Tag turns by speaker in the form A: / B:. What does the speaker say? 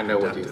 A: I know what
B: you